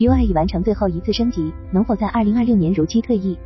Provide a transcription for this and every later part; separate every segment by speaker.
Speaker 1: U2 已完成最后一次升级，能否在二零二六年如期退役？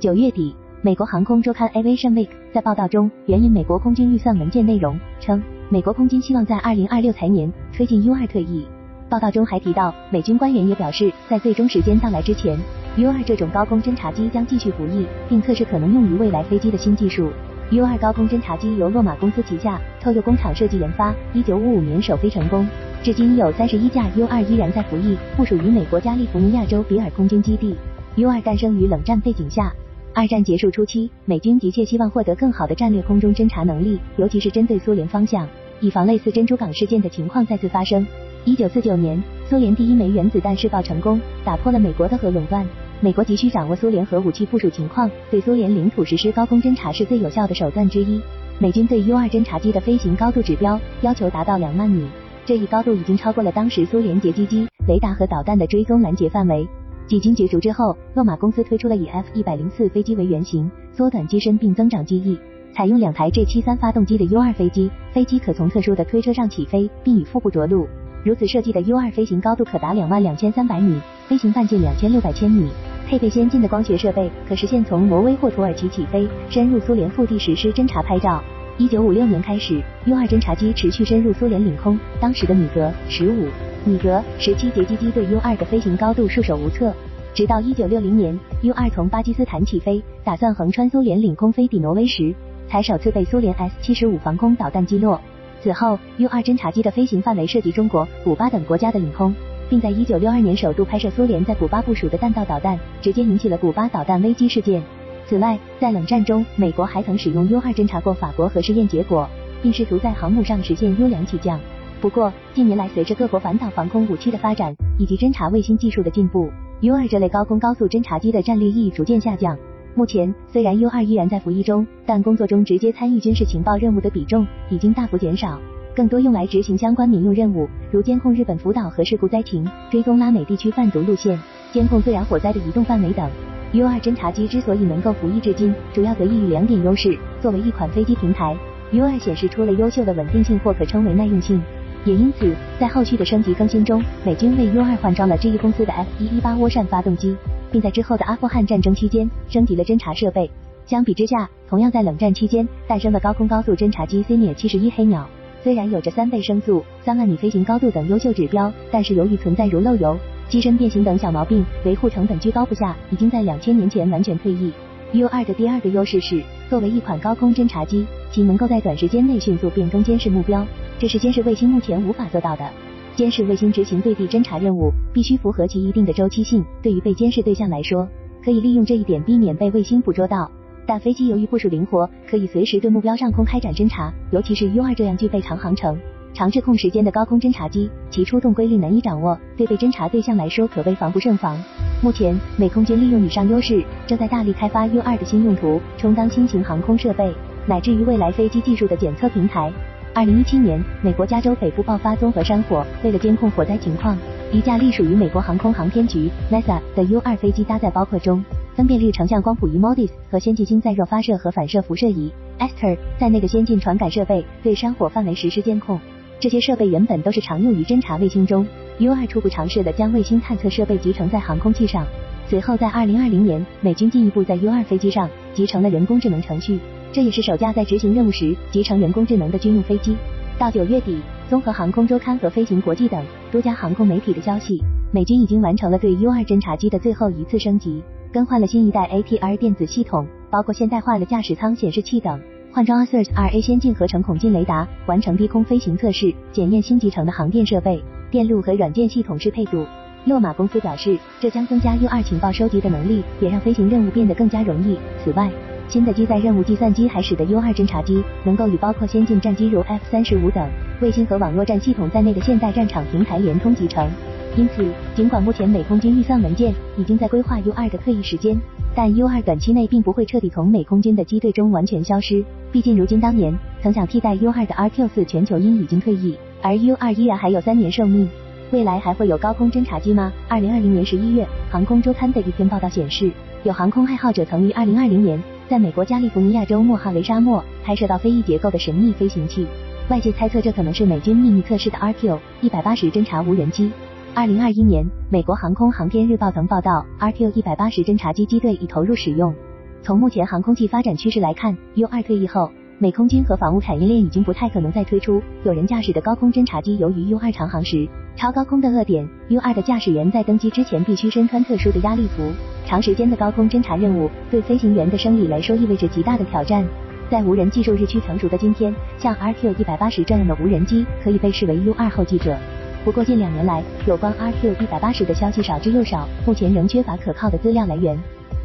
Speaker 1: 九月底，美国航空周刊 Aviation Week 在报道中援引美国空军预算文件内容称，美国空军希望在二零二六财年推进 U2 退役。报道中还提到，美军官员也表示，在最终时间到来之前，U2 这种高空侦察机将继续服役，并测试可能用于未来飞机的新技术。U2 高空侦察机由洛马公司旗下特佑工厂设计研发，一九五五年首飞成功，至今有三十一架 U2 依然在服役，部署于美国加利福尼亚州比尔空军基地。U2 诞生于冷战背景下，二战结束初期，美军急切希望获得更好的战略空中侦察能力，尤其是针对苏联方向，以防类似珍珠港事件的情况再次发生。一九四九年，苏联第一枚原子弹试爆成功，打破了美国的核垄断。美国急需掌握苏联核武器部署情况，对苏联领土实施高空侦察是最有效的手段之一。美军对 U 二侦察机的飞行高度指标要求达到两万米，这一高度已经超过了当时苏联截击机、雷达和导弹的追踪拦截范围。几经角逐之后，洛马公司推出了以 F 一百零四飞机为原型，缩短机身并增长机翼，采用两台 G 七三发动机的 U 二飞机，飞机可从特殊的推车上起飞，并以腹部着陆。如此设计的 U 二飞行高度可达两万两千三百米，飞行半径两千六百千米。配备先进的光学设备，可实现从挪威或土耳其起飞，深入苏联腹地实施侦察拍照。一九五六年开始，U 二侦察机持续深入苏联领空。当时的米格十五、米格十七截击机对 U 二的飞行高度束手无策。直到一九六零年，U 二从巴基斯坦起飞，打算横穿苏联领空飞抵挪威时，才首次被苏联 S 七十五防空导弹击落。此后，U 二侦察机的飞行范围涉及中国、古巴等国家的领空。并在一九六二年首度拍摄苏联在古巴部署的弹道导弹，直接引起了古巴导弹危机事件。此外，在冷战中，美国还曾使用 U 二侦察过法国核试验结果，并试图在航母上实现优良起降。不过，近年来随着各国反导防空武器的发展以及侦察卫星技术的进步，U 二这类高空高速侦察机的战略意义逐渐下降。目前，虽然 U 二依然在服役中，但工作中直接参与军事情报任务的比重已经大幅减少。更多用来执行相关民用任务，如监控日本福岛核事故灾情、追踪拉美地区贩毒路线、监控自然火灾的移动范围等。U 二侦察机之所以能够服役至今，主要得益于两点优势。作为一款飞机平台，U 二显示出了优秀的稳定性或可称为耐用性。也因此，在后续的升级更新中，美军为 U 二换装了 GE 公司的 F 一一八涡扇发动机，并在之后的阿富汗战争期间升级了侦察设备。相比之下，同样在冷战期间诞生的高空高速侦察机 Senior 七十一黑鸟。虽然有着三倍声速、三万米飞行高度等优秀指标，但是由于存在如漏油、机身变形等小毛病，维护成本居高不下，已经在两千年前完全退役。U 二的第二个优势是，作为一款高空侦察机，其能够在短时间内迅速变更监视目标，这是监视卫星目前无法做到的。监视卫星执行对地侦察任务，必须符合其一定的周期性。对于被监视对象来说，可以利用这一点避免被卫星捕捉到。但飞机由于部署灵活，可以随时对目标上空开展侦察，尤其是 U 二这样具备长航程、长滞空时间的高空侦察机，其出动规律难以掌握，对被侦察对象来说可谓防不胜防。目前，美空军利用以上优势，正在大力开发 U 二的新用途，充当新型航空设备，乃至于未来飞机技术的检测平台。二零一七年，美国加州北部爆发综合山火，为了监控火灾情况，一架隶属于美国航空航天局 NASA 的 U 二飞机搭载包括中。分辨率成像光谱仪 MODIS 和先进星载热发射和反射辐射仪 ESTER 在内的先进传感设备对山火范围实施监控。这些设备原本都是常用于侦察卫星中。U2 初步尝试的将卫星探测设备集成在航空器上。随后在2020年，美军进一步在 U2 飞机上集成了人工智能程序，这也是首架在执行任务时集成人工智能的军用飞机。到九月底，综合航空周刊和飞行国际等多家航空媒体的消息，美军已经完成了对 U2 侦察机的最后一次升级。更换了新一代 ATR 电子系统，包括现代化的驾驶舱显示器等，换装 ASIRS RA 先进合成孔径雷达，完成低空飞行测试，检验新集成的航电设备、电路和软件系统适配度。洛马公司表示，这将增加 U2 情报收集的能力，也让飞行任务变得更加容易。此外，新的机载任务计算机还使得 U2 侦察机能够与包括先进战机如 F-35 等卫星和网络战系统在内的现代战场平台联通集成。因此，尽管目前美空军预算文件已经在规划 U 二的退役时间，但 U 二短期内并不会彻底从美空军的机队中完全消失。毕竟，如今当年曾想替代 U 二的 RQ 四全球鹰已经退役，而 U 二依然还有三年寿命。未来还会有高空侦察机吗？二零二零年十一月，航空周刊的一篇报道显示，有航空爱好者曾于二零二零年在美国加利福尼亚州莫哈雷沙漠拍摄到飞翼结构的神秘飞行器。外界猜测，这可能是美军秘密测试的 RQ 一百八十侦察无人机。二零二一年，美国航空航天日报曾报道，RQ 一百八十侦察机机队已投入使用。从目前航空器发展趋势来看，U 二退役后，美空军和防务产业链已经不太可能再推出有人驾驶的高空侦察机。由于 U 二长航时超高空的恶点，U 二的驾驶员在登机之前必须身穿特殊的压力服。长时间的高空侦察任务对飞行员的生理来说意味着极大的挑战。在无人技术日趋成熟的今天，像 RQ 一百八十这样的无人机可以被视为 U 二后继者。不过近两年来，有关 RQ 一百八十的消息少之又少，目前仍缺乏可靠的资料来源。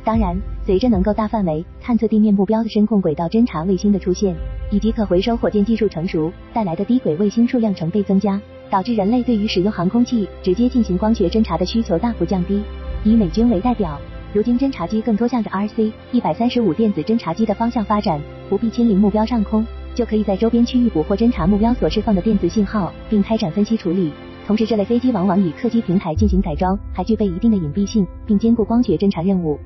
Speaker 1: 当然，随着能够大范围探测地面目标的深空轨道侦察卫星的出现，以及可回收火箭技术成熟带来的低轨卫星数量成倍增加，导致人类对于使用航空器直接进行光学侦察的需求大幅降低。以美军为代表，如今侦察机更多向着 RC 一百三十五电子侦察机的方向发展，不必亲临目标上空，就可以在周边区域捕获侦察目标所释放的电子信号，并开展分析处理。同时，这类飞机往往以客机平台进行改装，还具备一定的隐蔽性，并兼顾光学侦察任务。